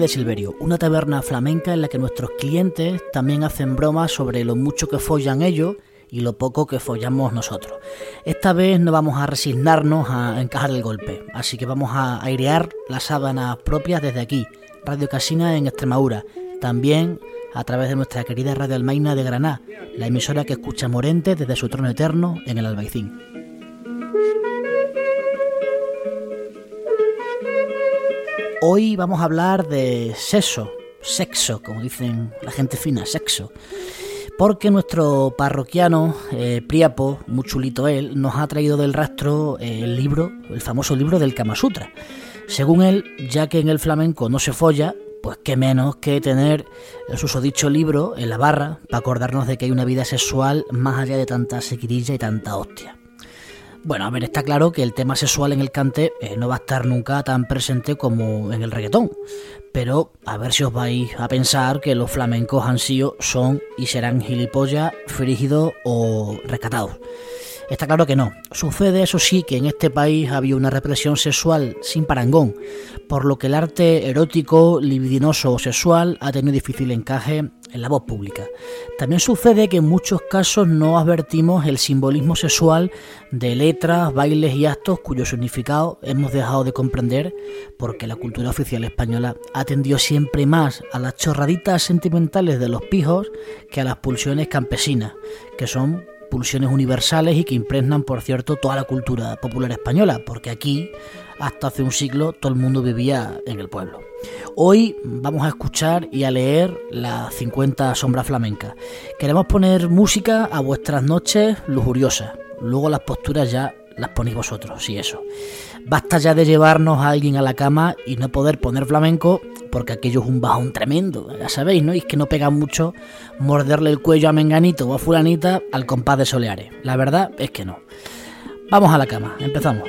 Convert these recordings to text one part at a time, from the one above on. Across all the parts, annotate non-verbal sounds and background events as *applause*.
De Silverio, una taberna flamenca en la que nuestros clientes también hacen bromas sobre lo mucho que follan ellos y lo poco que follamos nosotros. Esta vez no vamos a resignarnos a encajar el golpe, así que vamos a airear las sábanas propias desde aquí, Radio Casina en Extremadura, también a través de nuestra querida Radio Almaina de Granada, la emisora que escucha Morente desde su trono eterno en el Albaicín. Hoy vamos a hablar de sexo, sexo, como dicen la gente fina, sexo. Porque nuestro parroquiano eh, Priapo, muy chulito él, nos ha traído del rastro el libro, el famoso libro del Kama Sutra. Según él, ya que en el flamenco no se folla, pues qué menos que tener el susodicho libro en la barra para acordarnos de que hay una vida sexual más allá de tanta sequirilla y tanta hostia. Bueno, a ver, está claro que el tema sexual en el cante eh, no va a estar nunca tan presente como en el reggaetón. Pero a ver si os vais a pensar que los flamencos han sido, son y serán gilipollas, frígidos o rescatados. Está claro que no. Sucede, eso sí, que en este país había una represión sexual sin parangón, por lo que el arte erótico, libidinoso o sexual ha tenido difícil encaje en la voz pública. También sucede que en muchos casos no advertimos el simbolismo sexual de letras, bailes y actos cuyo significado hemos dejado de comprender porque la cultura oficial española atendió siempre más a las chorraditas sentimentales de los pijos que a las pulsiones campesinas, que son pulsiones universales y que impregnan, por cierto, toda la cultura popular española, porque aquí, hasta hace un siglo, todo el mundo vivía en el pueblo. Hoy vamos a escuchar y a leer las 50 sombras flamencas. Queremos poner música a vuestras noches lujuriosas. Luego las posturas ya las ponéis vosotros, y eso. Basta ya de llevarnos a alguien a la cama y no poder poner flamenco, porque aquello es un bajón tremendo, ya sabéis, ¿no? Y es que no pega mucho morderle el cuello a Menganito o a Fulanita al compás de Soleares. La verdad es que no. Vamos a la cama, empezamos.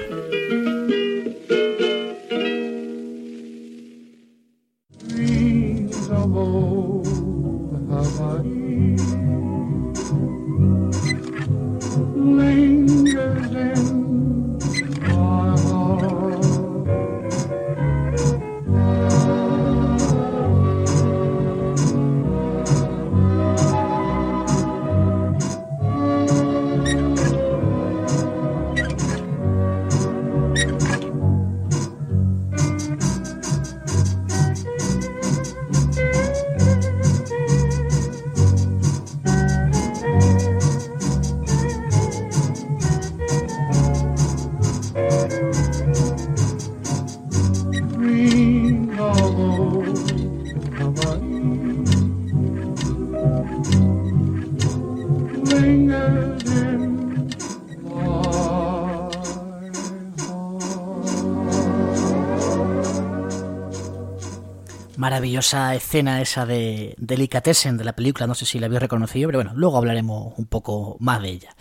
Maravillosa escena esa de Delicatessen de la película, no sé si la habéis reconocido, pero bueno, luego hablaremos un poco más de ella.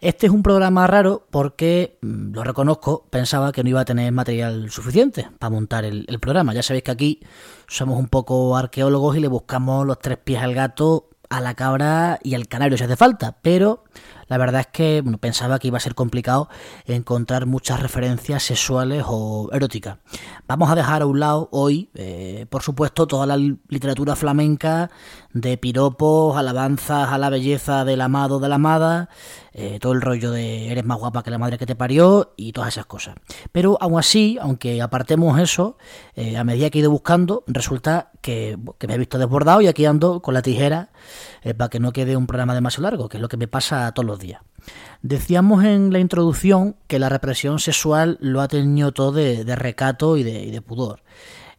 Este es un programa raro porque, mm, lo reconozco, pensaba que no iba a tener material suficiente para montar el, el programa. Ya sabéis que aquí somos un poco arqueólogos y le buscamos los tres pies al gato, a la cabra y al canario si hace falta, pero la verdad es que bueno, pensaba que iba a ser complicado encontrar muchas referencias sexuales o eróticas. Vamos a dejar a un lado hoy, eh, por supuesto, toda la literatura flamenca de piropos, alabanzas a la belleza del amado de la amada, eh, todo el rollo de eres más guapa que la madre que te parió y todas esas cosas. Pero aún así, aunque apartemos eso, eh, a medida que he ido buscando, resulta que, me he visto desbordado y aquí ando con la tijera eh, para que no quede un programa demasiado largo, que es lo que me pasa todos los días. Decíamos en la introducción que la represión sexual lo ha tenido todo de, recato y de pudor.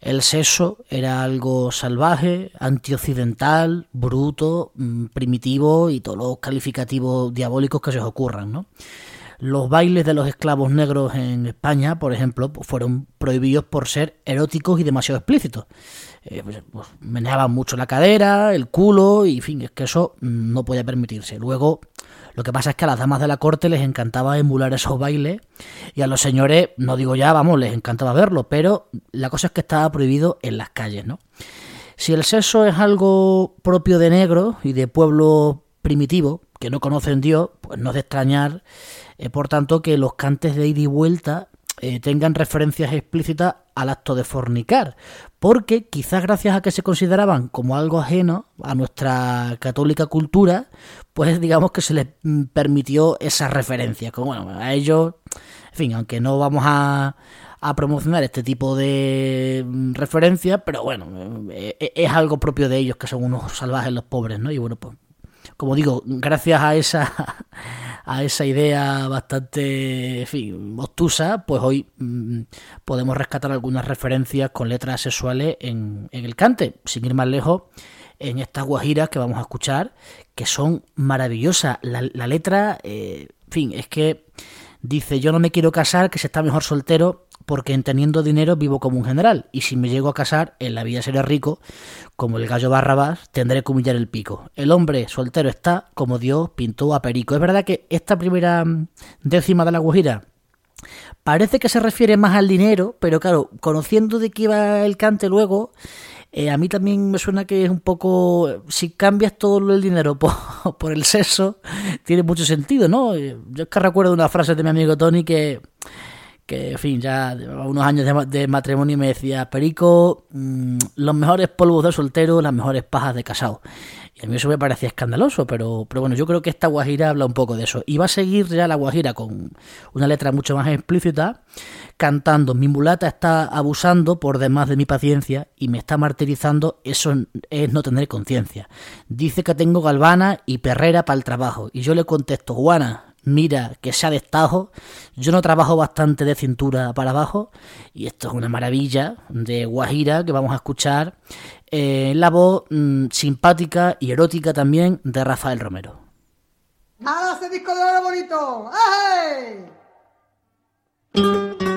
El sexo era algo salvaje, antioccidental, bruto, mm, primitivo y todos los calificativos diabólicos que se os ocurran. Los bailes de los esclavos negros en España, por ejemplo, pues fueron prohibidos por ser eróticos y demasiado explícitos. Eh, pues, pues, meneaban mucho la cadera, el culo, y en fin, es que eso mm, no podía permitirse. Luego, lo que pasa es que a las damas de la corte les encantaba emular esos bailes y a los señores, no digo ya, vamos, les encantaba verlo, pero la cosa es que estaba prohibido en las calles, ¿no? Si el sexo es algo propio de negro y de pueblo primitivo, que no conocen Dios, pues no es de extrañar, eh, por tanto, que los cantes de ida y vuelta eh, tengan referencias explícitas al acto de fornicar, porque quizás gracias a que se consideraban como algo ajeno a nuestra católica cultura, pues digamos que se les permitió esa referencia, como bueno, a ellos, en fin, aunque no vamos a, a promocionar este tipo de referencias, pero bueno, eh, eh, es algo propio de ellos, que son unos salvajes los pobres, ¿no? Y bueno, pues como digo, gracias a esa a esa idea bastante, en fin, obtusa, pues hoy mm, podemos rescatar algunas referencias con letras sexuales en, el cante, sin ir más lejos, en estas guajiras que vamos a escuchar, que son maravillosas. La, letra, eh, en fin, es que dice, yo no me quiero casar, que se está mejor soltero, porque en teniendo dinero vivo como un general, y si me llego a casar, en la vida seré rico, como el gallo Barrabás, tendré que humillar el pico. El hombre soltero está como Dios pintó a Perico. Es verdad que esta primera mm, décima de la Guajira parece que se refiere más al dinero, pero claro, conociendo de qué iba el cante luego, eh, a mí también me suena que es un poco, si cambias todo el dinero *laughs* por, por el sexo, tiene mucho sentido, ¿no? Yo es que recuerdo una frase de mi amigo Tony que que, en fin, ya unos años de, matrimonio me decía, Perico, mm, los mejores polvos de soltero, las mejores pajas de casado. Y a mí eso me parecía escandaloso, pero, pero bueno, yo creo que esta Guajira habla un poco de eso. Y va a seguir ya la Guajira con una letra mucho más explícita, cantando, mi mulata está abusando por demás de mi paciencia y me está martirizando, eso es no tener conciencia. Dice que tengo galvana y perrera para el trabajo. Y yo le contesto, Juana, mira que se ha destajo. Yo no trabajo bastante de cintura para abajo y esto es una maravilla de Guajira que vamos a escuchar eh, la voz mm, simpática y erótica también de Rafael Romero. ¡Nada, ese disco de oro bonito! se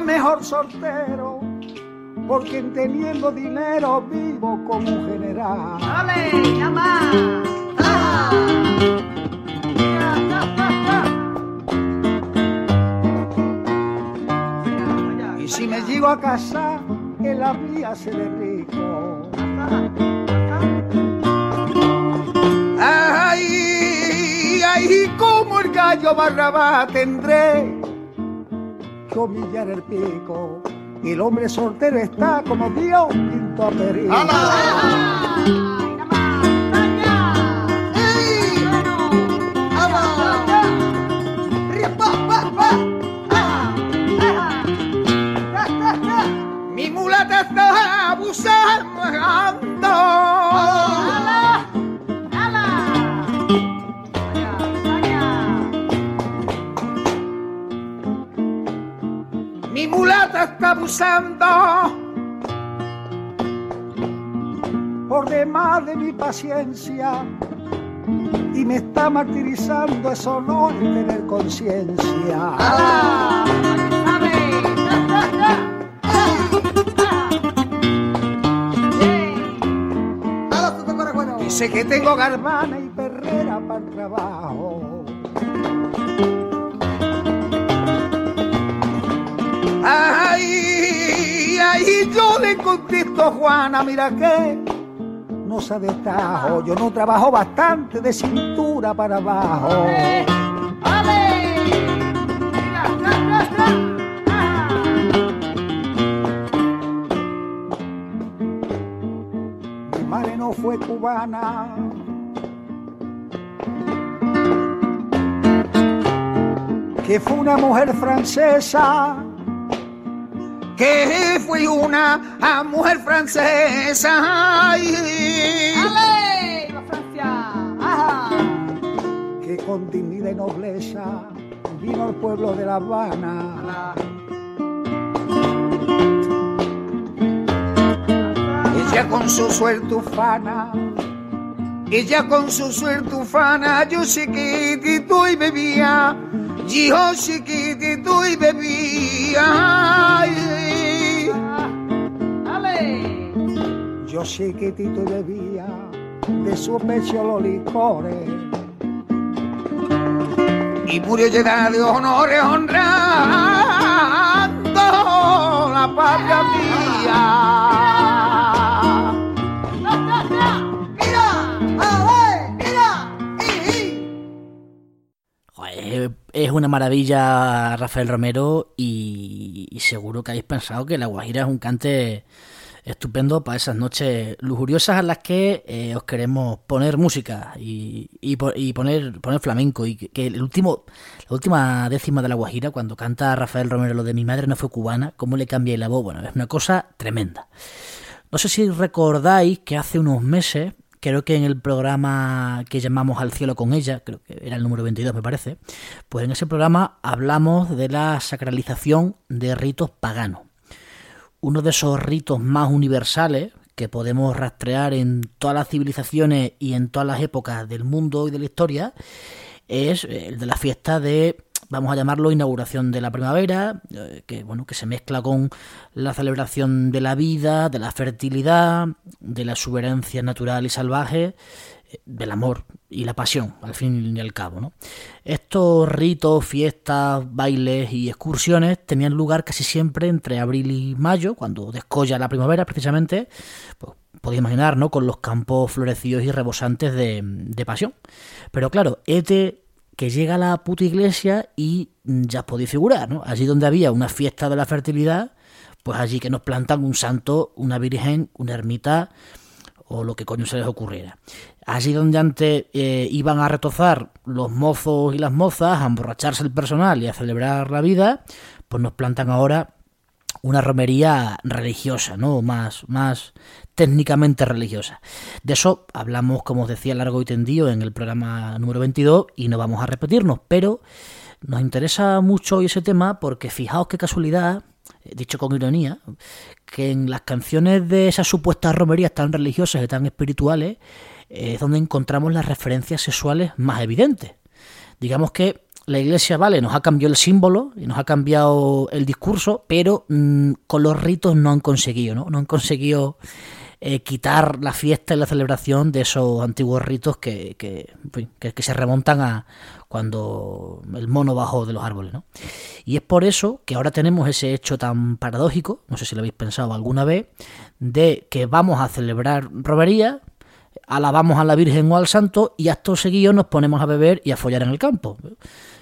mejor soltero, porque teniendo dinero vivo como un general. ¡Dale, llama! Y si me llego a casa, en la vía se le rico. Ay, ay, como el gallo barraba tendré comillar el pico. Y el hombre soltero está como Dios pinto a paciencia y me está martirizando, eso no es tener conciencia. Dice que tengo garbana y perrera para el trabajo. Ay, ay, yo le contesto Juana, mira que no yo no trabajo bastante de cintura para abajo. Mi madre no fue cubana. Que fue una mujer francesa que fui una mujer francesa. Ay, Francia! que con dignidad y nobleza vino al pueblo de La Habana. Ella con su suerte ufana, ella con su suerte ufana, yo chiquitito y bebía, yo chiquitito y bebía. Ay. Yo chiquitito y bebía de su pecho los licores. Y murió llena de honores honrando la patria mía. Es una maravilla Rafael Romero y, seguro que habéis pensado que La Guajira es un cante estupendo para esas noches lujuriosas en las que eh, os queremos poner música y, y po- y poner, poner flamenco y que, que el último la última décima de La Guajira cuando canta Rafael Romero lo de mi madre no fue cubana, cómo le cambia la voz, bueno, es una cosa tremenda. No sé si recordáis que hace unos meses, creo que en el programa que llamamos Al cielo con ella, creo que era el número 22 me parece, pues en ese programa hablamos de la sacralización de ritos paganos. Uno de esos ritos más universales que podemos rastrear en todas las civilizaciones y en todas las épocas del mundo y de la historia es el de la fiesta de vamos a llamarlo inauguración de la primavera, eh, que bueno, que se mezcla con la celebración de la vida, de la fertilidad, de la exuberancia natural y salvaje, eh, del amor y la pasión, al fin y al cabo, ¿no? Estos ritos, fiestas, bailes y excursiones tenían lugar casi siempre entre abril y mayo, cuando descolla la primavera precisamente, pues podéis imaginar, ¿no? Con los campos florecidos y rebosantes de, de pasión. Pero claro, este que llega a la puta iglesia y ya os podéis figurar, ¿no? Allí donde había una fiesta de la fertilidad, pues allí que nos plantan un santo, una virgen, una ermita o lo que coño se les ocurriera. Allí donde antes eh, iban a retozar los mozos y las mozas, a emborracharse el personal y a celebrar la vida, pues nos plantan ahora una romería religiosa, ¿no? Más, más técnicamente religiosa. De eso hablamos, como os decía, largo y tendido en el programa número 22 y no vamos a repetirnos, pero nos interesa mucho hoy ese tema porque fijaos qué casualidad, eh, dicho con ironía, que en las canciones de esas supuestas romerías tan religiosas y tan espirituales eh, es donde encontramos las referencias sexuales más evidentes. Digamos que la iglesia, vale, nos ha cambiado el símbolo y nos ha cambiado el discurso, pero mmm, con los ritos no han conseguido, ¿no? No han conseguido eh, quitar la fiesta y la celebración de esos antiguos ritos que, que, que, se remontan a cuando el mono bajó de los árboles, ¿no? Y es por eso que ahora tenemos ese hecho tan paradójico, no sé si lo habéis pensado alguna vez, de que vamos a celebrar romería, alabamos a la Virgen o al Santo y acto seguido nos ponemos a beber y a follar en el campo.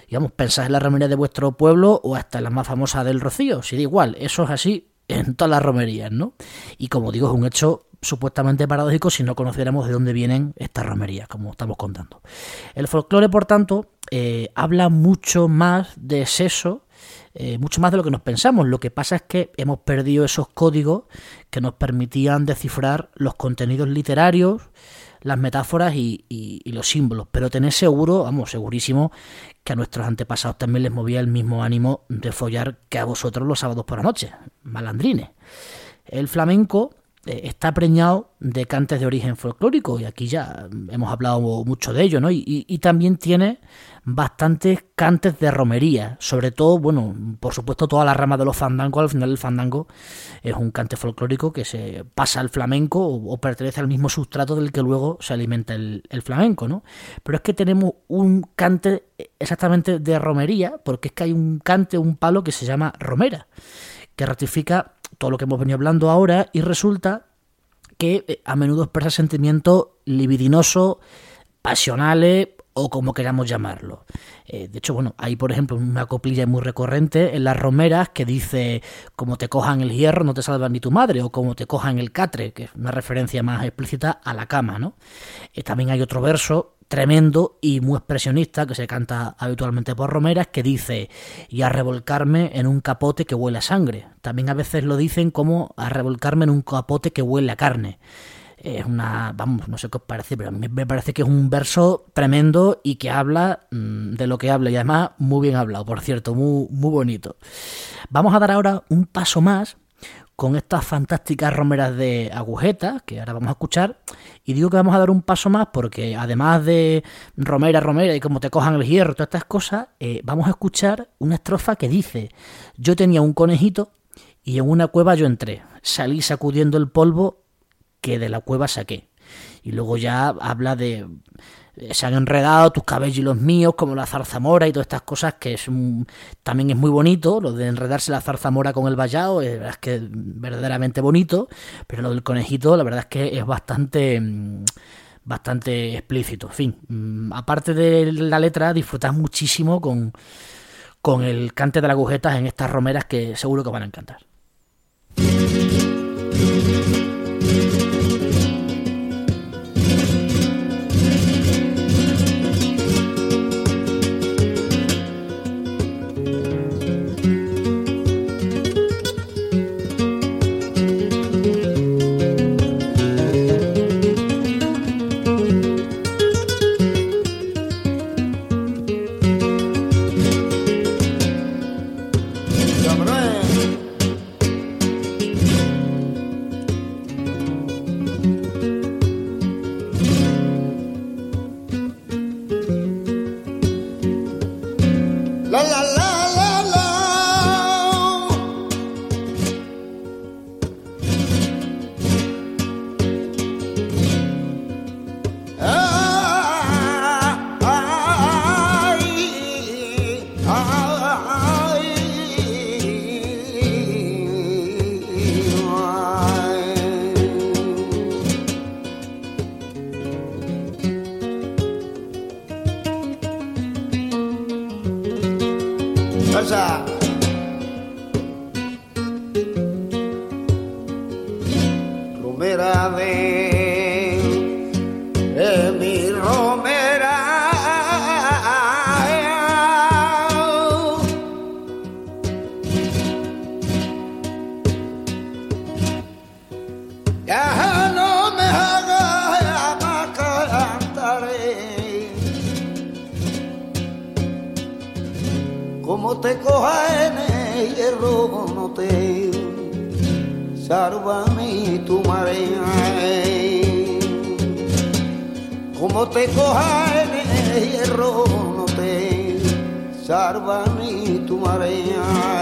Digamos, pensáis en la romería de vuestro pueblo o hasta en la más famosa del Rocío, si da igual, eso es así en todas las romerías, ¿no? Y como digo, es un hecho supuestamente paradójico si no conociéramos de dónde vienen estas romerías, como estamos contando. El folclore, por tanto, eh, habla mucho más de sexo, eh, mucho más de lo que nos pensamos. Lo que pasa es que hemos perdido esos códigos que nos permitían descifrar los contenidos literarios, las metáforas y, y, los símbolos. Pero tened seguro, vamos, segurísimo, que a nuestros antepasados también les movía el mismo ánimo de follar que a vosotros los sábados por la noche, malandrines. El flamenco está preñado de cantes de origen folclórico y aquí ya hemos hablado mucho de ello, ¿no? Y, también tiene bastantes cantes de romería, sobre todo, bueno, por supuesto toda la rama de los fandangos, al final el fandango es un cante folclórico que se pasa al flamenco o, pertenece al mismo sustrato del que luego se alimenta el, el, flamenco, ¿no? Pero es que tenemos un cante exactamente de romería, porque es que hay un cante, un palo que se llama romera, que ratifica todo lo que hemos venido hablando ahora y resulta que eh, a menudo expresa sentimientos libidinosos, pasionales o como queramos llamarlo. Eh, de hecho, bueno, hay por ejemplo una coplilla muy recurrente en las romeras que dice como te cojan el hierro no te salva ni tu madre o como te cojan el catre, que es una referencia más explícita a la cama, ¿no? Eh, también hay otro verso tremendo y muy expresionista que se canta habitualmente por romeras que dice y a revolcarme en un capote que huele a sangre. También a veces lo dicen como a revolcarme en un capote que huele a carne. Es una, vamos, no sé qué os parece, pero a mí me parece que es un verso tremendo y que habla mm, de lo que habla y además muy bien hablado, por cierto, muy, muy bonito. Vamos a dar ahora un paso más con estas fantásticas romeras de agujetas, que ahora vamos a escuchar. Y digo que vamos a dar un paso más porque además de romera, romera y como te cojan el hierro, todas estas cosas, eh, vamos a escuchar una estrofa que dice, yo tenía un conejito y en una cueva yo entré, salí sacudiendo el polvo que de la cueva saqué. Y luego ya habla de eh, se han enredado tus cabellos y los míos, como la zarzamora y todas estas cosas, que es también es muy bonito, lo de enredarse la zarzamora con el vallado, es, es que es verdaderamente bonito, pero lo del conejito, la verdad es que es bastante mm, bastante explícito. En fin, mm, aparte de la letra, disfrutas muchísimo con, con el cante de las agujetas en estas romeras que seguro que van a encantar. ವಾಯನೆ ಎರೋಗುಣತೆ sálvame tu marea. Como te coja en el hierro no te sálvame tu marea.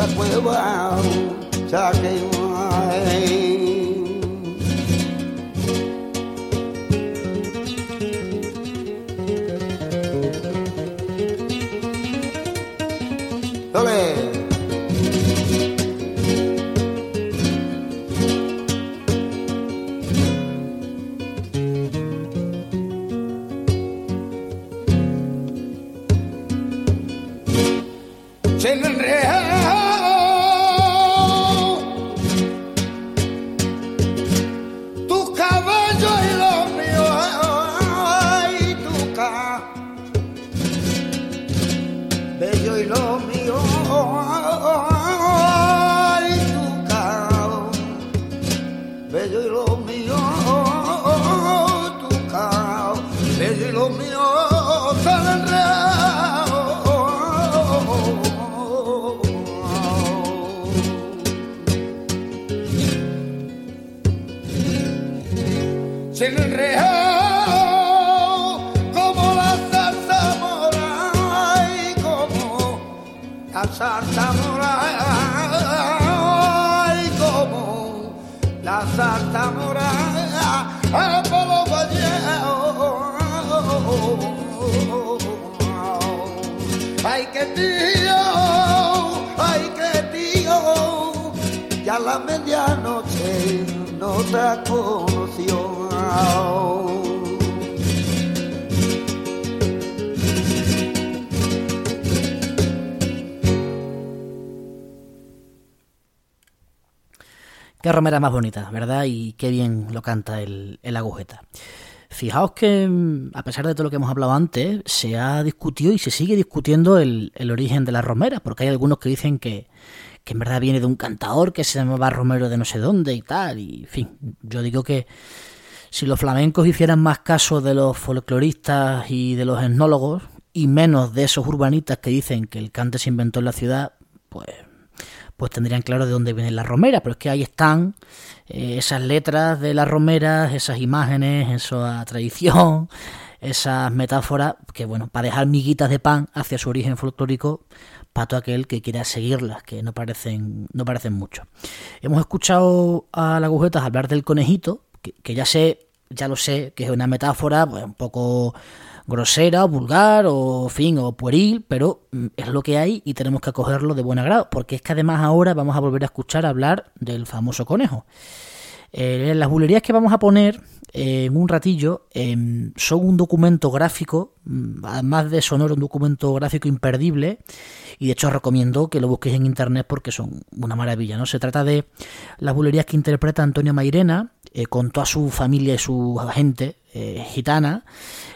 that's where we're out talking wine. Hooray! Se enredó como la salsa mora y como la salsa mora y como la salsa mora a polo Ay, que tío, ay, que tío, ya la medianoche no te conoció. Qué romera más bonita, ¿verdad? Y qué bien lo canta el, el agujeta. Fijaos que, mm, a pesar de todo lo que hemos hablado antes, se ha discutido y se sigue discutiendo el, el origen de la romera, porque hay algunos que dicen que, que en verdad viene de un cantador que se llamaba Romero de no sé dónde y tal, y en fin, yo digo que si los flamencos hicieran más caso de los folcloristas y de los etnólogos, y menos de esos urbanistas que dicen que el cante se inventó en la ciudad, pues pues tendrían claro de dónde viene la romera, pero es que ahí están eh, esas letras de las romeras, esas imágenes, esa tradición, *laughs* esas metáforas, que bueno, para dejar miguitas de pan hacia su origen folclórico, para todo aquel que quiera seguirlas, que no parecen, no parecen mucho. Hemos escuchado a la agujetas hablar del conejito, que, ya sé, ya lo sé, que es una metáfora pues, un poco grosera, vulgar o fin o pueril, pero mm, es lo que hay y tenemos que acogerlo de buen agrado, porque es que además ahora vamos a volver a escuchar hablar del famoso conejo. Eh, las bulerías que vamos a poner eh, en un ratillo eh, son un documento gráfico, mm, además de sonoro, un documento gráfico imperdible, y de hecho os recomiendo que lo busquéis en internet porque son una maravilla. ¿no? Se trata de las bulerías que interpreta Antonio Mairena eh, con toda su familia y su gente eh, gitana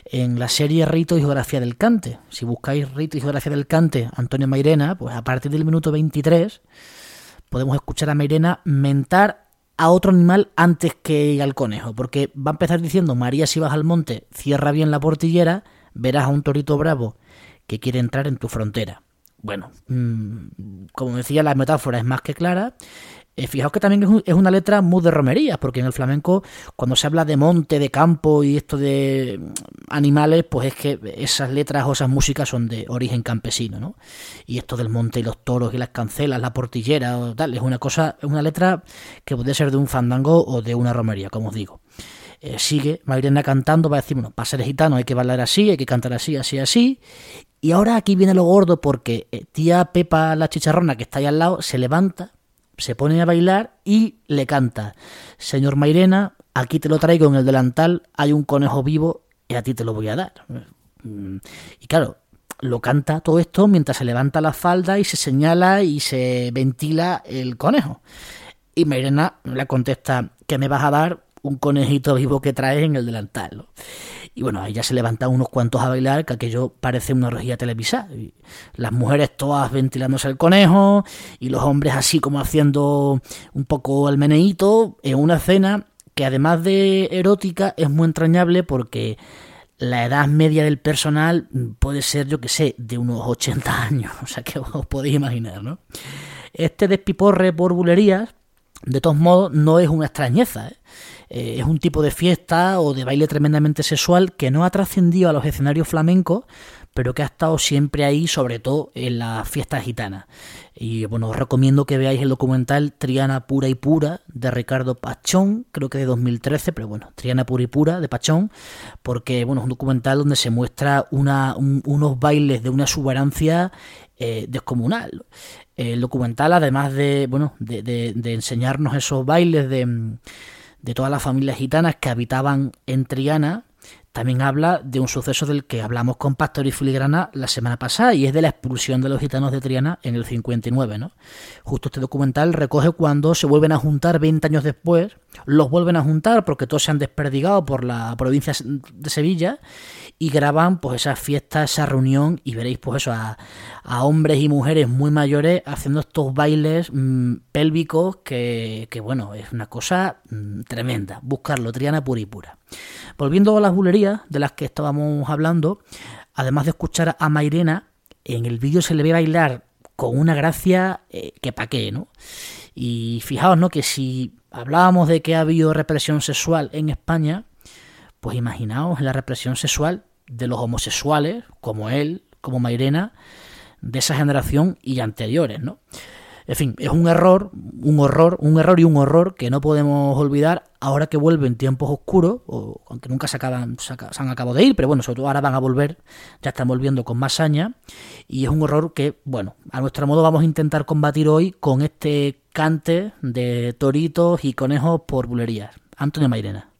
en la serie Rito y Geografía del Cante. Si buscáis Rito y Geografía del Cante, Antonio Mairena, pues a partir del minuto 23 podemos escuchar a Mairena mentar a otro animal antes que al conejo, porque va a empezar diciendo, María, si vas al monte, cierra bien la portillera, verás a un torito bravo que quiere entrar en tu frontera. Bueno, mmm, como decía, la metáfora es más que clara. Eh, fijaos que también es, un, es, una letra muy de romería, porque en el flamenco, cuando se habla de monte, de campo y esto de animales, pues es que esas letras o esas músicas son de origen campesino, ¿no? Y esto del monte y los toros y las cancelas, la portillera o tal, es una cosa, es una letra que puede ser de un fandango o de una romería, como os digo. Eh, sigue Mairena cantando, va a decir, bueno, para ser gitano hay que bailar así, hay que cantar así, así, así. Y ahora aquí viene lo gordo porque eh, tía Pepa la chicharrona que está ahí al lado se levanta se pone a bailar y le canta, Señor Mairena, aquí te lo traigo en el delantal, hay un conejo vivo y a ti te lo voy a dar. Y claro, lo canta todo esto mientras se levanta la falda y se señala y se ventila el conejo. Y Mairena le contesta, que me vas a dar un conejito vivo que traes en el delantal. Y bueno, ahí ya se levantan unos cuantos a bailar, que aquello parece una orgía televisada. Las mujeres todas ventilándose el conejo y los hombres así como haciendo un poco el meneíto en una escena que además de erótica es muy entrañable porque la edad media del personal puede ser, yo que sé, de unos 80 años. *laughs* O sea que os podéis imaginar, ¿no? Este despiporre por bulerías, de todos modos, no es una extrañeza. ¿eh? Eh, es un tipo de fiesta o de baile tremendamente sexual que no ha trascendido a los escenarios flamencos, pero que ha estado siempre ahí, sobre todo en las fiestas gitanas. Y bueno, os recomiendo que veáis el documental Triana Pura y Pura de Ricardo Pachón, creo que de 2013, pero bueno, Triana Pura y Pura de Pachón, porque bueno, es un documental donde se muestra unos bailes de una exuberancia eh, descomunal. El documental, además de, bueno, de enseñarnos esos bailes de de todas las familias gitanas que habitaban en Triana, también habla de un suceso del que hablamos con Pastor y Filigrana la semana pasada y es de la expulsión de los gitanos de Triana en el 59. ¿no? Justo este documental recoge cuando se vuelven a juntar 20 años después, los vuelven a juntar porque todos se han desperdigado por la provincia de Sevilla y graban pues esas fiestas, esa reunión y veréis pues eso a, a hombres y mujeres muy mayores haciendo estos bailes mmm, pélvicos que, que, bueno, es una cosa mmm, tremenda. Buscarlo, Triana pura y pura. Volviendo a las bulerías de las que estábamos hablando, además de escuchar a Mairena, en el vídeo se le ve bailar con una gracia eh, que pa' qué, ¿no? Y fijaos, ¿no? Que si hablábamos de que ha habido represión sexual en España, pues imaginaos la represión sexual de los homosexuales, como él, como Mairena, de esa generación y anteriores, ¿no? En fin, es un error, un horror, un error y un horror que no podemos olvidar ahora que vuelven tiempos oscuros, o, aunque nunca se, acaban, se, han acabado de ir, pero bueno, sobre todo ahora van a volver, ya están volviendo con más saña, y es un horror que, bueno, a nuestro modo vamos a intentar combatir hoy con este cante de toritos y conejos por bulerías. Antonio Mairena.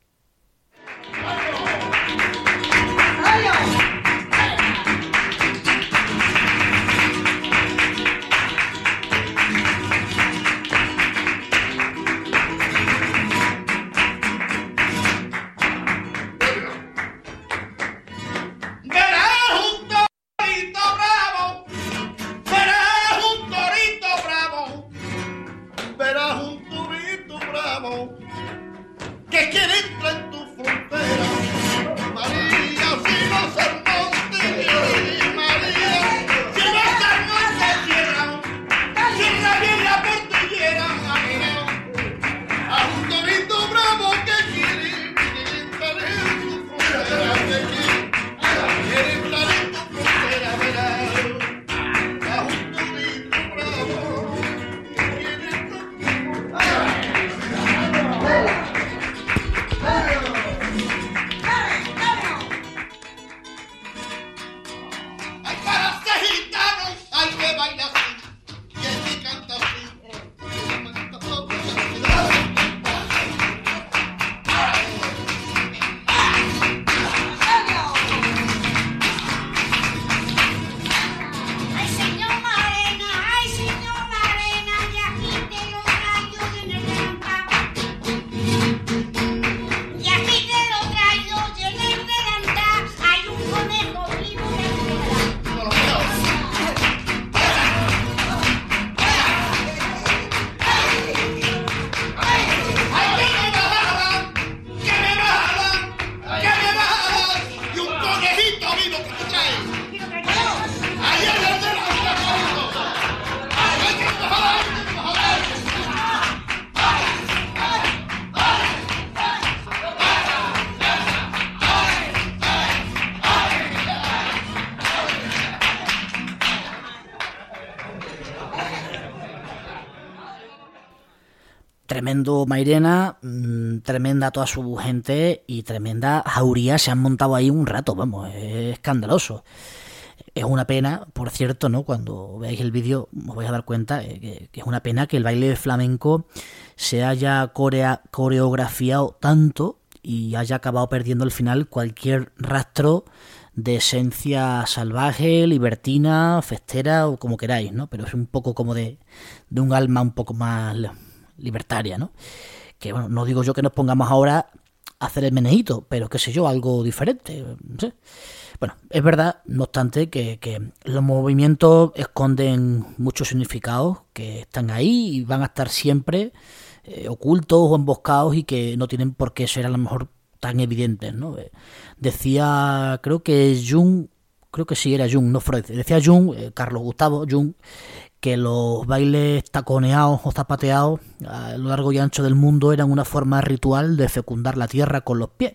Mairena, mm, tremenda toda su gente y tremenda jauría se han montado ahí un rato, vamos, es escandaloso. Es una pena, por cierto, ¿no? Cuando veáis el vídeo os vais a dar cuenta eh, que, es una pena que el baile flamenco se haya coreografiado tanto y haya acabado perdiendo al final cualquier rastro de esencia salvaje, libertina, festera o como queráis, ¿no? Pero es un poco como de, de un alma un poco más libertaria, ¿no? Que bueno, no digo yo que nos pongamos ahora a hacer el menejito, pero qué sé yo, algo diferente. Bueno, es verdad, no obstante, que, los movimientos esconden muchos significados que están ahí y van a estar siempre eh, ocultos o emboscados y que no tienen por qué ser a lo mejor tan evidentes, ¿no? Eh, decía, creo que Jung, creo que sí era Jung, no Freud, decía Jung, eh, Carlos Gustavo Jung, que los bailes taconeados o zapateados a lo largo y ancho del mundo eran una forma ritual de fecundar la tierra con los pies.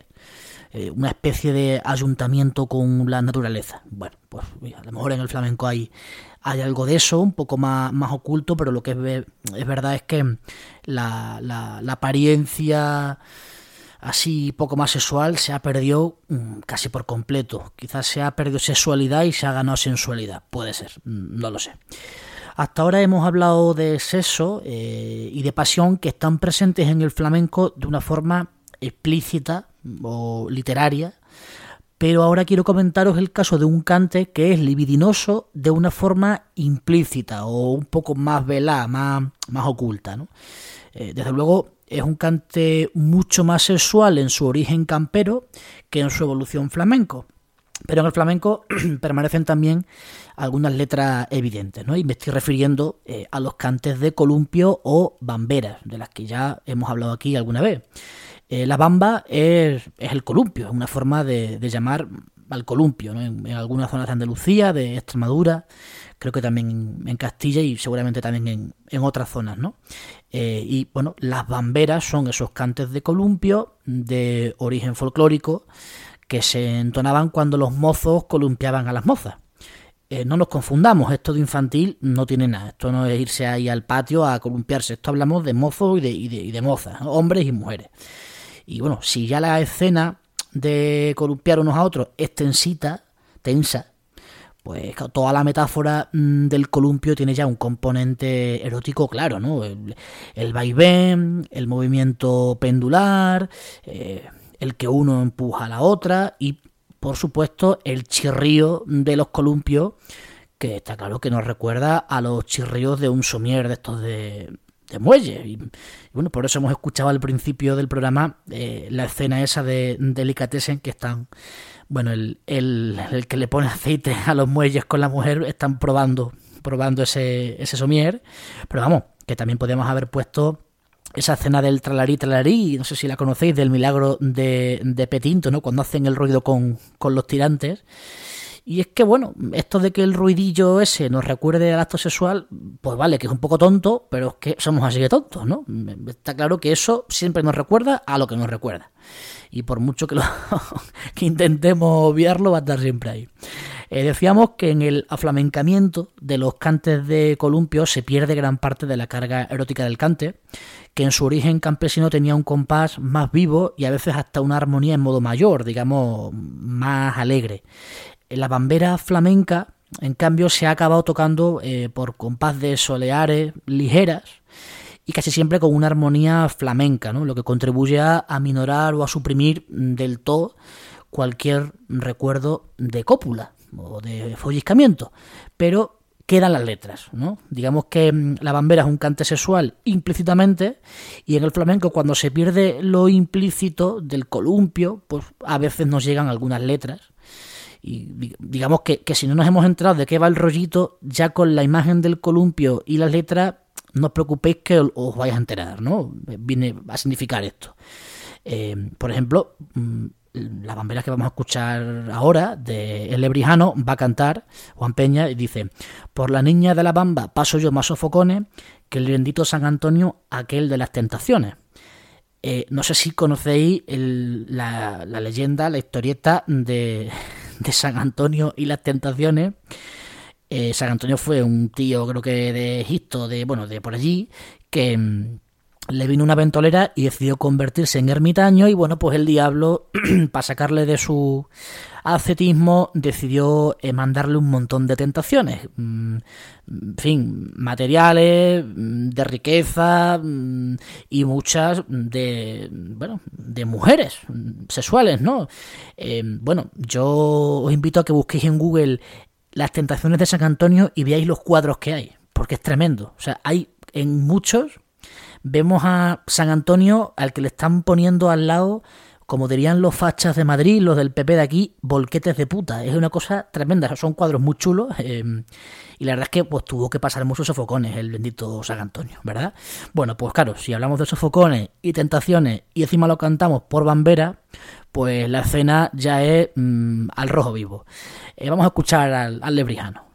Eh, una especie de ayuntamiento con la naturaleza. Bueno, pues a lo mejor en el flamenco hay, hay algo de eso, un poco más, más oculto, pero lo que es, es verdad es que la, la, apariencia así poco más sexual se ha perdido mm, casi por completo. Quizás se ha perdido sexualidad y se ha ganado sensualidad. Puede ser, mm, no lo sé. Hasta ahora hemos hablado de sexo eh, y de pasión que están presentes en el flamenco de una forma explícita o literaria, pero ahora quiero comentaros el caso de un cante que es libidinoso de una forma implícita o un poco más velada, más, más oculta. Eh, desde luego es un cante mucho más sexual en su origen campero que en su evolución flamenco. Pero en el flamenco *clears throat* permanecen también algunas letras evidentes, ¿no? Y me estoy refiriendo eh, a los cantes de columpio o bamberas, de las que ya hemos hablado aquí alguna vez. Eh, la bamba es, el columpio, es una forma de, llamar al columpio, en, algunas zonas de Andalucía, de Extremadura, creo que también en, Castilla y seguramente también en, otras zonas, ¿no? Eh, y bueno, las bamberas son esos cantes de columpio de origen folclórico que se entonaban cuando los mozos columpiaban a las mozas. Eh, no nos confundamos, esto de infantil no tiene nada, esto no es irse ahí al patio a columpiarse, esto hablamos de mozos y de, mozas, hombres y mujeres. Y bueno, si ya la escena de columpiar unos a otros es tensita, tensa, pues toda la metáfora mm, del columpio tiene ya un componente erótico claro, ¿no? El, vaivén, el movimiento pendular, eh, el que uno empuja a la otra y por supuesto, el chirrío de los columpios, que está claro que nos recuerda a los chirríos de un somier de estos de, muelle. Y, bueno, por eso hemos escuchado al principio del programa eh, la escena esa de Delicatessen que están, bueno, el, el, el, que le pone aceite a los muelles con la mujer, están probando, probando ese, ese somier. Pero vamos, que también podríamos haber puesto esa escena del tralarí, tralarí, no sé si la conocéis, del milagro de, de Petinto, ¿no? Cuando hacen el ruido con, con los tirantes. Y es que, bueno, esto de que el ruidillo ese nos recuerde al acto sexual, pues vale, que es un poco tonto, pero es que somos así de tontos, ¿no? Está claro que eso siempre nos recuerda a lo que nos recuerda. Y por mucho que, lo, *laughs* que intentemos obviarlo, va a estar siempre ahí. Eh, decíamos que en el aflamencamiento de los cantes de columpio se pierde gran parte de la carga erótica del cante, que en su origen campesino tenía un compás más vivo y a veces hasta una armonía en modo mayor, digamos, más alegre. La bambera flamenca, en cambio, se ha acabado tocando eh, por compás de soleares ligeras y casi siempre con una armonía flamenca, ¿no? lo que contribuye a aminorar o a suprimir del todo cualquier recuerdo de cópula o de folliscamiento, pero quedan las letras, ¿no? Digamos que mm, la bambera es un cante sexual implícitamente y en el flamenco cuando se pierde lo implícito del columpio, pues a veces nos llegan algunas letras y digamos que, que si no nos hemos enterado de qué va el rollito, ya con la imagen del columpio y las letras, no os preocupéis que os vais a enterar, ¿no? Viene a significar esto. Eh, por ejemplo, mm, la bambera que vamos a escuchar ahora de El Lebrijano va a cantar Juan Peña y dice por la niña de la bamba paso yo más sofocones que el bendito San Antonio aquel de las tentaciones eh, no sé si conocéis la, leyenda, la historieta de, de, San Antonio y las tentaciones. Eh, San Antonio fue un tío, creo que de Egipto, de bueno, de por allí, que, le vino una ventolera y decidió convertirse en ermitaño y bueno, pues el diablo, *clears throat* para sacarle de su ascetismo, decidió eh, mandarle un montón de tentaciones. Mm, en fin, materiales, mm, de riqueza mm, y muchas de, bueno, de mujeres sexuales, ¿no? Eh, bueno, yo os invito a que busquéis en Google las tentaciones de San Antonio y veáis los cuadros que hay, porque es tremendo. O sea, hay en muchos vemos a San Antonio al que le están poniendo al lado, como dirían los fachas de Madrid, los del PP de aquí, volquetes de puta. Es una cosa tremenda, son cuadros muy chulos eh, y la verdad es que pues tuvo que pasar muchos sofocones el bendito San Antonio, ¿verdad? Bueno, pues claro, si hablamos de sofocones y tentaciones y encima lo cantamos por Bambera, pues la escena ya es mm, al rojo vivo. Eh, vamos a escuchar al, al lebrijano.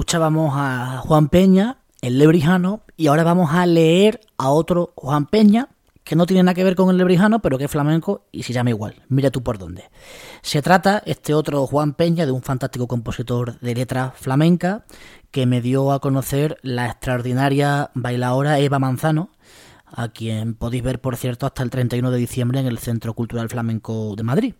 Escuchábamos a Juan Peña, el lebrijano, y ahora vamos a leer a otro Juan Peña, que no tiene nada que ver con el lebrijano, pero que es flamenco y se llama igual. Mira tú por dónde. Se trata, este otro Juan Peña, de un fantástico compositor de letra flamenca que me dio a conocer la extraordinaria bailadora Eva Manzano, a quien podéis ver, por cierto, hasta el 31 de diciembre en el Centro Cultural Flamenco de Madrid.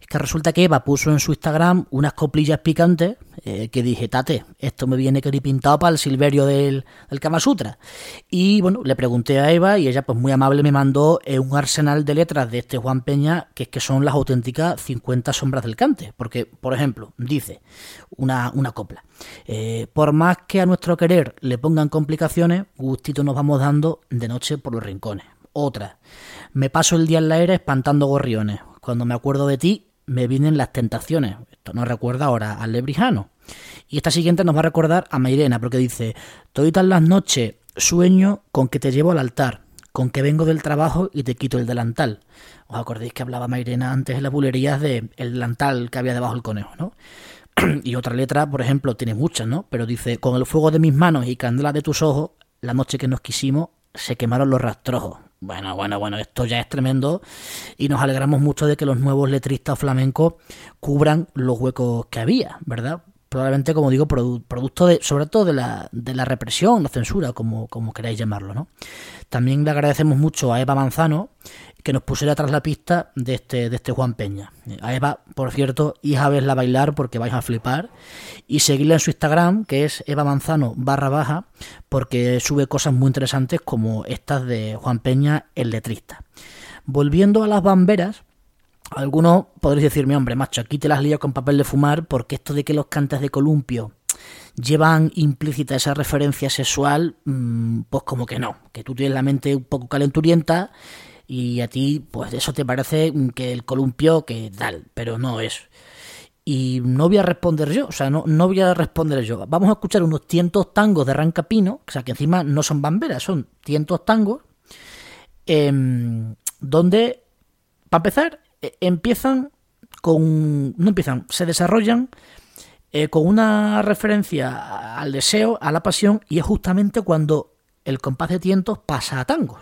Es que resulta que Eva puso en su Instagram unas coplillas picantes eh, que dije, tate, esto me viene que pintado para el silverio del, del Kama Sutra. Y bueno, le pregunté a Eva y ella pues muy amable me mandó eh, un arsenal de letras de este Juan Peña que es que son las auténticas 50 sombras del cante. Porque, por ejemplo, dice una, una copla. Eh, por más que a nuestro querer le pongan complicaciones, gustito nos vamos dando de noche por los rincones. Otra, me paso el día en la era espantando gorriones. Cuando me acuerdo de ti, me vienen las tentaciones. Esto nos recuerda ahora al lebrijano. Y esta siguiente nos va a recordar a Mairena, porque dice, toditas las noches sueño con que te llevo al altar, con que vengo del trabajo y te quito el delantal. ¿Os acordáis que hablaba Mairena antes en las bulerías del delantal que había debajo del conejo, no? *clears throat* y otra letra, por ejemplo, tiene muchas, ¿no? Pero dice, con el fuego de mis manos y candela de tus ojos, la noche que nos quisimos, se quemaron los rastrojos. Bueno, bueno, bueno, esto ya es tremendo y nos alegramos mucho de que los nuevos letristas flamencos cubran los huecos que había, ¿verdad? Probablemente, como digo, producto de, sobre todo de la, de la represión, la censura, como, como queráis llamarlo, ¿no? También le agradecemos mucho a Eva Manzano, que nos pusiera tras la pista de este, de este Juan Peña. A Eva, por cierto, hija a verla bailar porque vais a flipar. Y seguirla en su Instagram, que es Eva Manzano barra baja, porque sube cosas muy interesantes como estas de Juan Peña, el letrista. Volviendo a las bamberas, algunos podréis decirme, hombre, macho, aquí te las lío con papel de fumar porque esto de que los cantes de columpio llevan implícita esa referencia sexual, mm, pues como que no, que tú tienes la mente un poco calenturienta y a ti, pues eso te parece que el columpio, que tal, pero no es. Y no voy a responder yo, o sea, no, no voy a responder yo. Vamos a escuchar unos tientos tangos de Rancapino, o sea, que encima no son bamberas, son tientos tangos, em, donde, para empezar, e, empiezan con. No empiezan, se desarrollan eh, con una referencia al deseo, a la pasión, y es justamente cuando el compás de tientos pasa a tangos.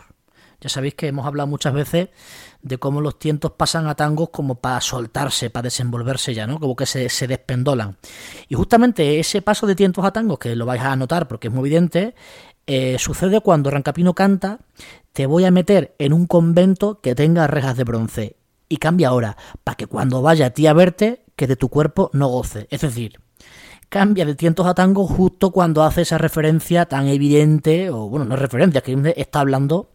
Sabéis que hemos hablado muchas veces de cómo los tientos pasan a tangos como para soltarse, para desenvolverse ya, ¿no? Como que se, se despendolan. Y justamente ese paso de tientos a tangos, que lo vais a notar porque es muy evidente, eh, sucede cuando Rancapino canta, te voy a meter en un convento que tenga rejas de bronce. Y cambia ahora, para que cuando vaya a ti a verte, que de tu cuerpo no goce. Es decir, cambia de tientos a tangos justo cuando hace esa referencia tan evidente, o bueno, no es referencia, que está hablando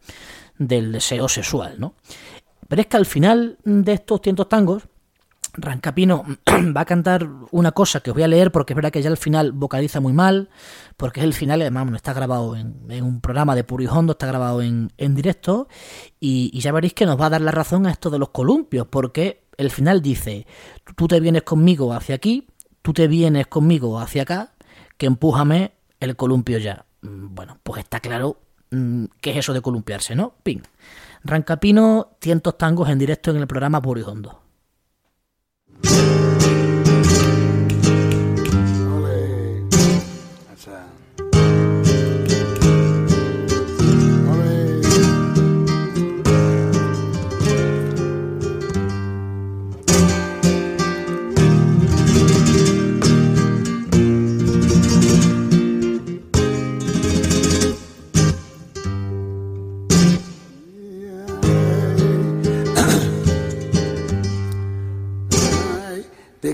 del deseo sexual, ¿no? Pero es que al final de estos tientos tangos, Rancapino *clears throat* va a cantar una cosa que os voy a leer porque es verdad que ya al final vocaliza muy mal, porque es el final, además no está grabado en, un programa de Purijondo, está grabado en, directo, y, ya veréis que nos va a dar la razón a esto de los columpios, porque el final dice, tú te vienes conmigo hacia aquí, tú te vienes conmigo hacia acá, que empújame el columpio ya. Mm, bueno, pues está claro ¿Qué es eso de columpiarse, no? Ping. Rancapino, cientos tangos en directo en el programa Purijondo.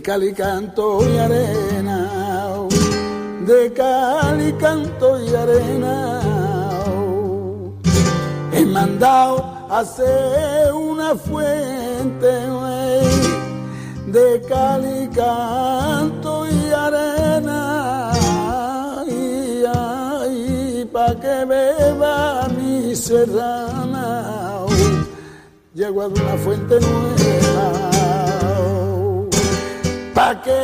Cal canto y arena, de cal canto y arena. He mandado hacer una fuente de cal canto y arena. Y, y pa' que beba mi serrana, llego a una fuente nueva pa' que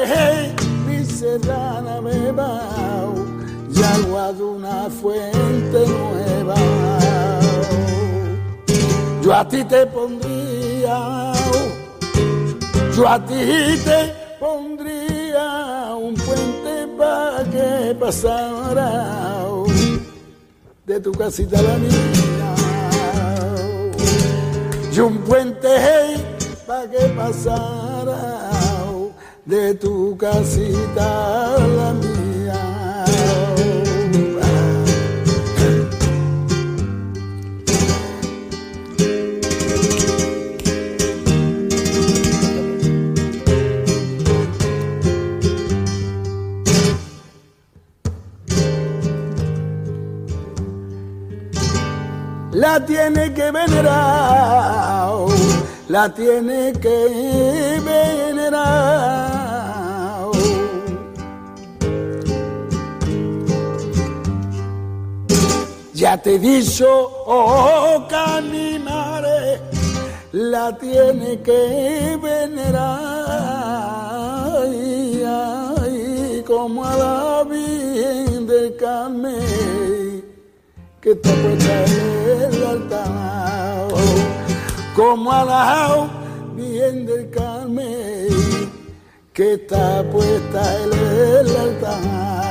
mi serrana beba y agua de una fuente nueva. Yo a ti te pondría, yo a ti te pondría un puente para que pasara de tu casita a la mía. Y un puente hey, para que pasara de tu casita la mía. la tiene que venerar, la tiene que venerar. Ya te he dicho, oh canimare, la tiene que venerar. Ay, ay, como a la Virgen del Carmen que está puesta el altar, como alao bien del Carmen, que está puesta en el altar.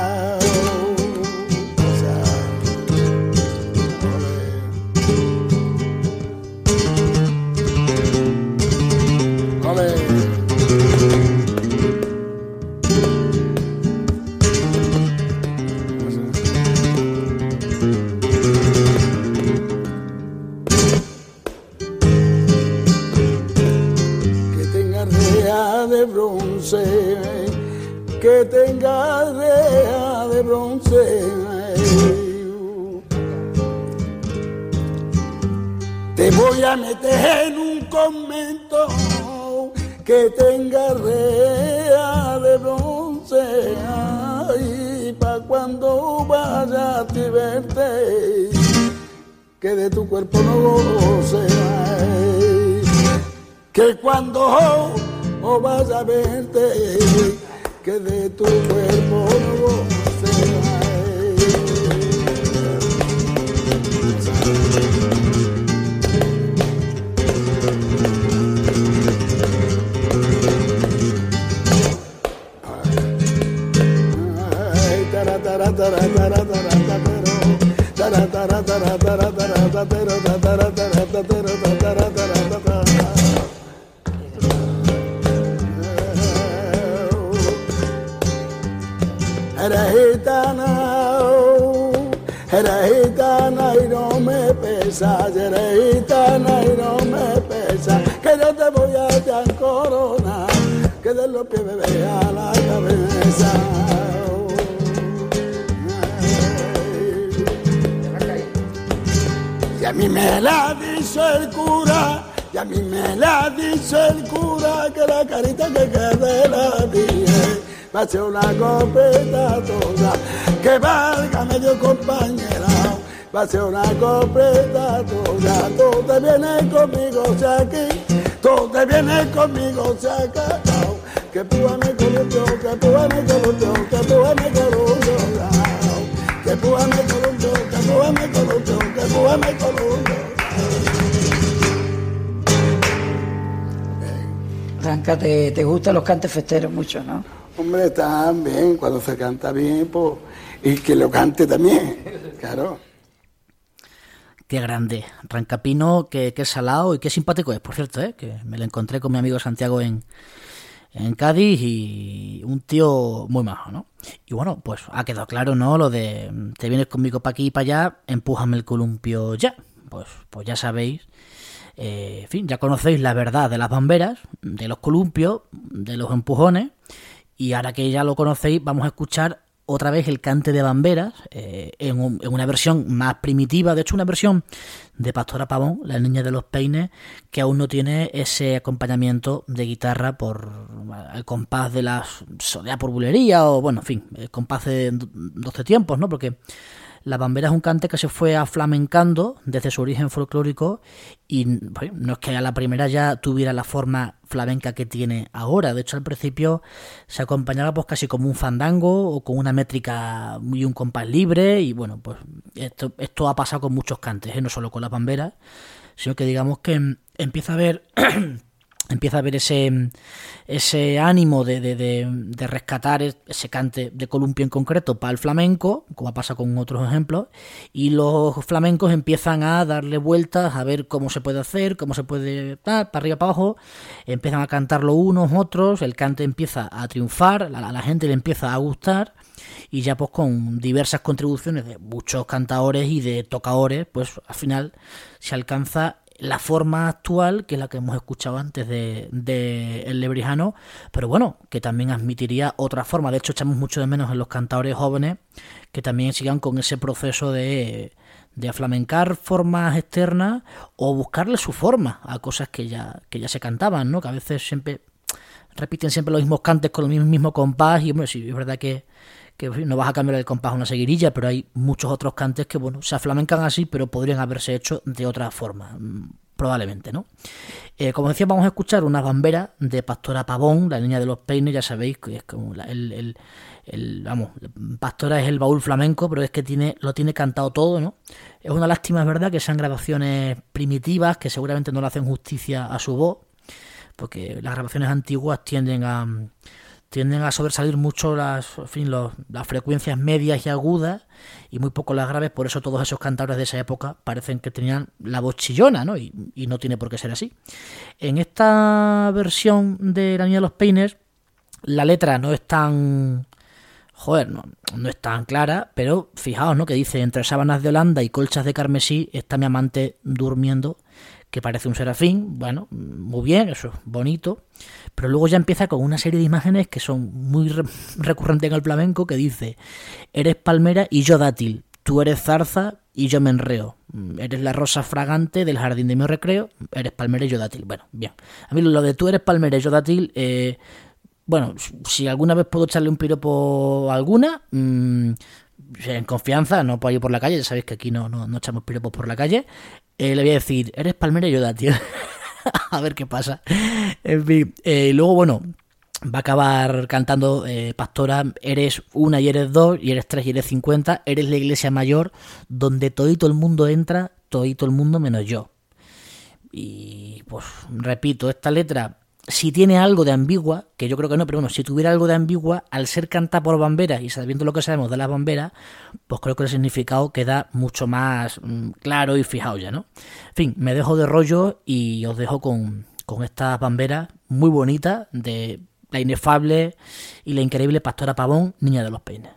Que tenga rea de bronce. Te voy a meter en un convento que tenga rea de bronce. Ay, pa' cuando vaya a ti verte, que de tu cuerpo no goce. Que cuando o vas a verte que de tu cuerpo carita que quede la dije va a ser una copeta toda que valga medio compañera. Va a ser una copeta toda, tú te vienes conmigo, o sea aquí, tú te vienes conmigo, o sea acá. Que púa me columpió, que púa me columpió, que púa me columpió, que púa me columpió, que púa me columpió, que púa me columpió. Te, te gustan los cantes festeros mucho, ¿no? Hombre, bien, cuando se canta bien, pues, y que lo cante también, *laughs* claro. Qué grande. Rancapino, qué, qué salado y qué simpático es, por cierto, ¿eh? que me lo encontré con mi amigo Santiago en, en Cádiz y un tío muy majo, ¿no? Y bueno, pues ha quedado claro, ¿no? Lo de te vienes conmigo para aquí y para allá, empújame el columpio ya. Pues, pues ya sabéis, eh, en fin, ya conocéis la verdad de las bamberas, de los columpios, de los empujones y ahora que ya lo conocéis, vamos a escuchar otra vez el cante de bamberas eh, en, una versión más primitiva, de hecho una versión de Pastora Pavón, la niña de los peines, que aún no tiene ese acompañamiento de guitarra por el compás de la soledad por bulería o bueno, en fin, el compás de 12 tiempos, ¿no? Porque la bambera es un cante que se fue aflamencando desde su origen folclórico y no es que a la primera ya tuviera la forma flamenca que tiene ahora. De hecho, al principio se acompañaba pues casi como un fandango o con una métrica y un compás libre y bueno, pues esto, esto ha pasado con muchos cantes, ¿eh? no solo con las bamberas, sino que digamos que empieza a haber *clears throat* empieza a haber ese, ese ánimo de, de, de, rescatar ese cante de columpio en concreto para el flamenco, como pasa con otros ejemplos, y los flamencos empiezan a darle vueltas a ver cómo se puede hacer, cómo se puede dar, para arriba, para abajo, empiezan a cantarlo unos, otros, el cante empieza a triunfar, a la, la gente le empieza a gustar, y ya pues con diversas contribuciones de muchos cantadores y de tocadores, pues al final se alcanza la forma actual, que es la que hemos escuchado antes de, de, El Lebrijano, pero bueno, que también admitiría otra forma. De hecho, echamos mucho de menos en los cantadores jóvenes que también sigan con ese proceso de, de aflamencar formas externas o buscarle su forma a cosas que ya, que ya se cantaban, ¿no? Que a veces siempre repiten siempre los mismos cantes con el mismo, compás y bueno, sí, es verdad que que no vas a cambiar el compás a una seguirilla, pero hay muchos otros cantes que, bueno, se aflamencan así, pero podrían haberse hecho de otra forma, probablemente, ¿no? Eh, como decía, vamos a escuchar una bambera de Pastora Pavón, la niña de los peines, ya sabéis que es como la, el, el, el, vamos, Pastora es el baúl flamenco, pero es que tiene, lo tiene cantado todo, ¿no? Es una lástima, es verdad, que sean grabaciones primitivas, que seguramente no le hacen justicia a su voz, porque las grabaciones antiguas tienden a tienden a sobresalir mucho las, fin, las frecuencias medias y agudas y muy poco las graves, por eso todos esos cantadores de esa época parecen que tenían la voz chillona, ¿no? Y, y no tiene por qué ser así. En esta versión de La Niña de los Peines, la letra no es tan... Joder, no, no es tan clara, pero fijaos, ¿no? Que dice, entre sábanas de Holanda y colchas de carmesí está mi amante durmiendo, que parece un serafín, bueno, muy bien, eso es bonito, pero luego ya empieza con una serie de imágenes que son muy re recurrentes en el flamenco, que dice, eres palmera y yo dátil, tú eres zarza y yo me enreo, eres la rosa fragante del jardín de mi recreo, eres palmera y yo dátil. Bueno, bien, a mí lo de tú eres palmera y yo dátil, eh, bueno, si alguna vez puedo echarle un piropo a alguna, mmm, en confianza, no por ir por la calle, ya sabéis que aquí no, no, no echamos piropos por la calle, eh, le voy a decir, eres palmera y yo dátil. *laughs* *laughs* a ver qué pasa. En fin, eh, luego, bueno, va a acabar cantando eh, Pastora, eres una y eres dos, y eres tres y eres cincuenta, eres la iglesia mayor donde todito el mundo entra, todito el mundo menos yo. Y pues repito, esta letra si tiene algo de ambigua, que yo creo que no, pero bueno, si tuviera algo de ambigua, al ser cantada por bamberas y sabiendo lo que sabemos de las bamberas, pues creo que el significado queda mucho más mmm, claro y fijado ya, ¿no? En fin, me dejo de rollo y os dejo con, con estas bamberas muy bonitas de la inefable y la increíble Pastora Pavón, Niña de los Peines.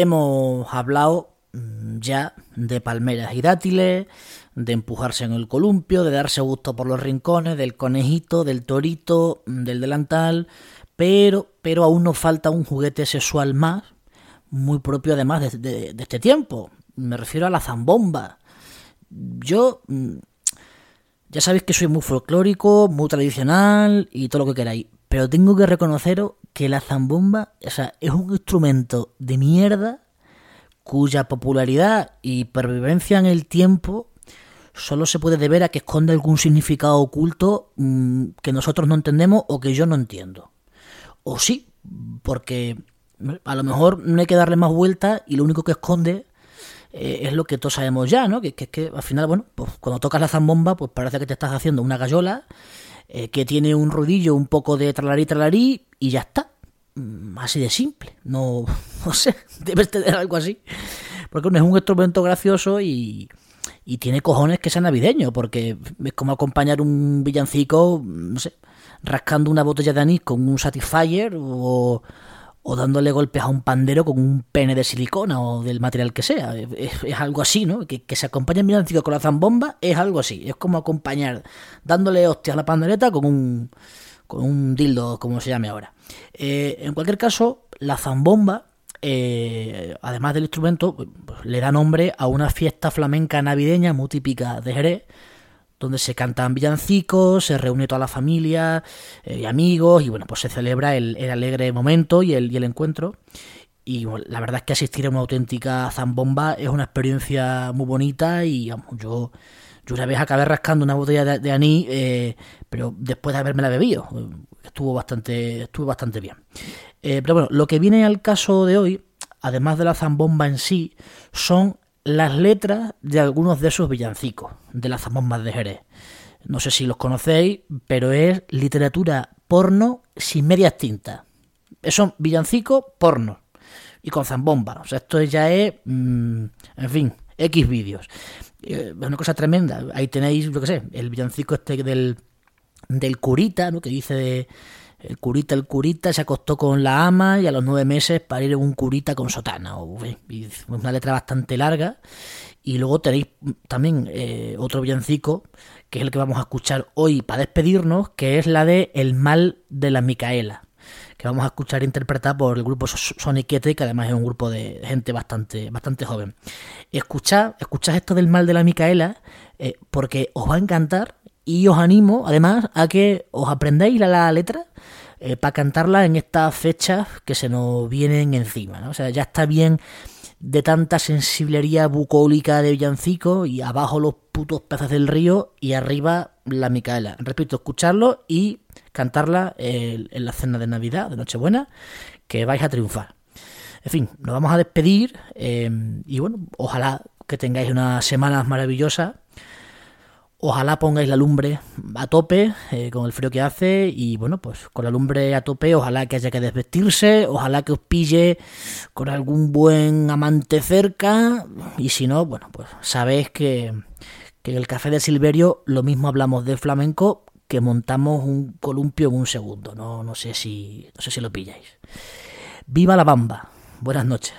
Hemos hablado mm, ya de palmeras y dátiles, de empujarse en el columpio, de darse gusto por los rincones, del conejito, del torito, mm, del delantal, pero, pero aún nos falta un juguete sexual más, muy propio además de, de- este tiempo. Me refiero a la zambomba. Yo, mm, ya sabéis que soy muy folclórico, muy tradicional y todo lo que queráis, pero tengo que reconoceros que la zambomba, o sea, es un instrumento de mierda cuya popularidad y pervivencia en el tiempo solo se puede deber a que esconde algún significado oculto mm, que nosotros no entendemos o que yo no entiendo. O sí, porque a lo mejor no hay que darle más vueltas y lo único que esconde eh, es lo que todos sabemos ya, ¿no? Que, que, que al final, bueno, pues cuando tocas la zambomba, pues parece que te estás haciendo una gallola eh, que tiene un rodillo, un poco de tralarí, tralarí y ya está. Mm, Así de simple. No, *laughs* no sé, *laughs* debes tener algo así. Porque bueno, es un instrumento gracioso y, y tiene cojones que sea navideño, porque es como acompañar un villancico, no sé, rascando una botella de anís con un Satisfyer o, o dándole golpes a un pandero con un pene de silicona o del material que sea. Es, algo así, ¿no? Que, que se acompañe el villancico con la zambomba es algo así. Es como acompañar dándole hostias a la pandereta con un, con un dildo, como se llame ahora. Eh, en cualquier caso, la zambomba, eh, además del instrumento, pues, le da nombre a una fiesta flamenca navideña muy típica de Jerez, donde se cantan villancicos, se reúne toda la familia eh, y amigos, y bueno, pues se celebra el, el alegre momento y el, y el encuentro. Y bueno, la verdad es que asistir a una auténtica zambomba es una experiencia muy bonita y yo, yo una vez acabé rascando una botella de, de anís, eh, pero después de haberme la bebido. Estuvo bastante, estuvo bastante bien. Eh, pero bueno, lo que viene al caso de hoy, además de la zambomba en sí, son las letras de algunos de esos villancicos, de las zambombas de Jerez. No sé si los conocéis, pero es literatura porno sin medias tintas. Son villancicos porno y con zambomba. O sea, esto ya es, mm, en fin, X vídeos. Eh, es una cosa tremenda. Ahí tenéis, yo qué sé, el villancico este del, del curita, ¿no? Que dice de, el curita, el curita se acostó con la ama y a los nueve meses parir un curita con sotana. Eh, una letra bastante larga. Y luego tenéis también eh, otro villancico, que es el que vamos a escuchar hoy para despedirnos, que es la de El mal de la Micaela que vamos a escuchar interpretada por el grupo Soniquete, que además es un grupo de gente bastante, bastante joven. Escuchad, escuchad esto del mal de la Micaela, eh, porque os va a encantar y os animo además a que os aprendáis la, letra eh, para cantarla en estas fechas que se nos vienen encima. ¿no? O sea, ya está bien de tanta sensiblería bucólica de villancico y abajo los putos peces del río y arriba la Micaela. Repito, escucharlo y cantarla en, en la cena de Navidad, de Nochebuena, que vais a triunfar. En fin, nos vamos a despedir eh, y bueno, ojalá que tengáis unas semanas maravillosas. Ojalá pongáis la lumbre a tope eh, con el frío que hace y bueno, pues con la lumbre a tope, ojalá que haya que desvestirse, ojalá que os pille con algún buen amante cerca y si no, bueno, pues sabéis que, que en el café de Silverio lo mismo hablamos de flamenco que montamos un columpio en un segundo, no, no sé si no sé si lo pilláis. Viva la bamba. Buenas noches.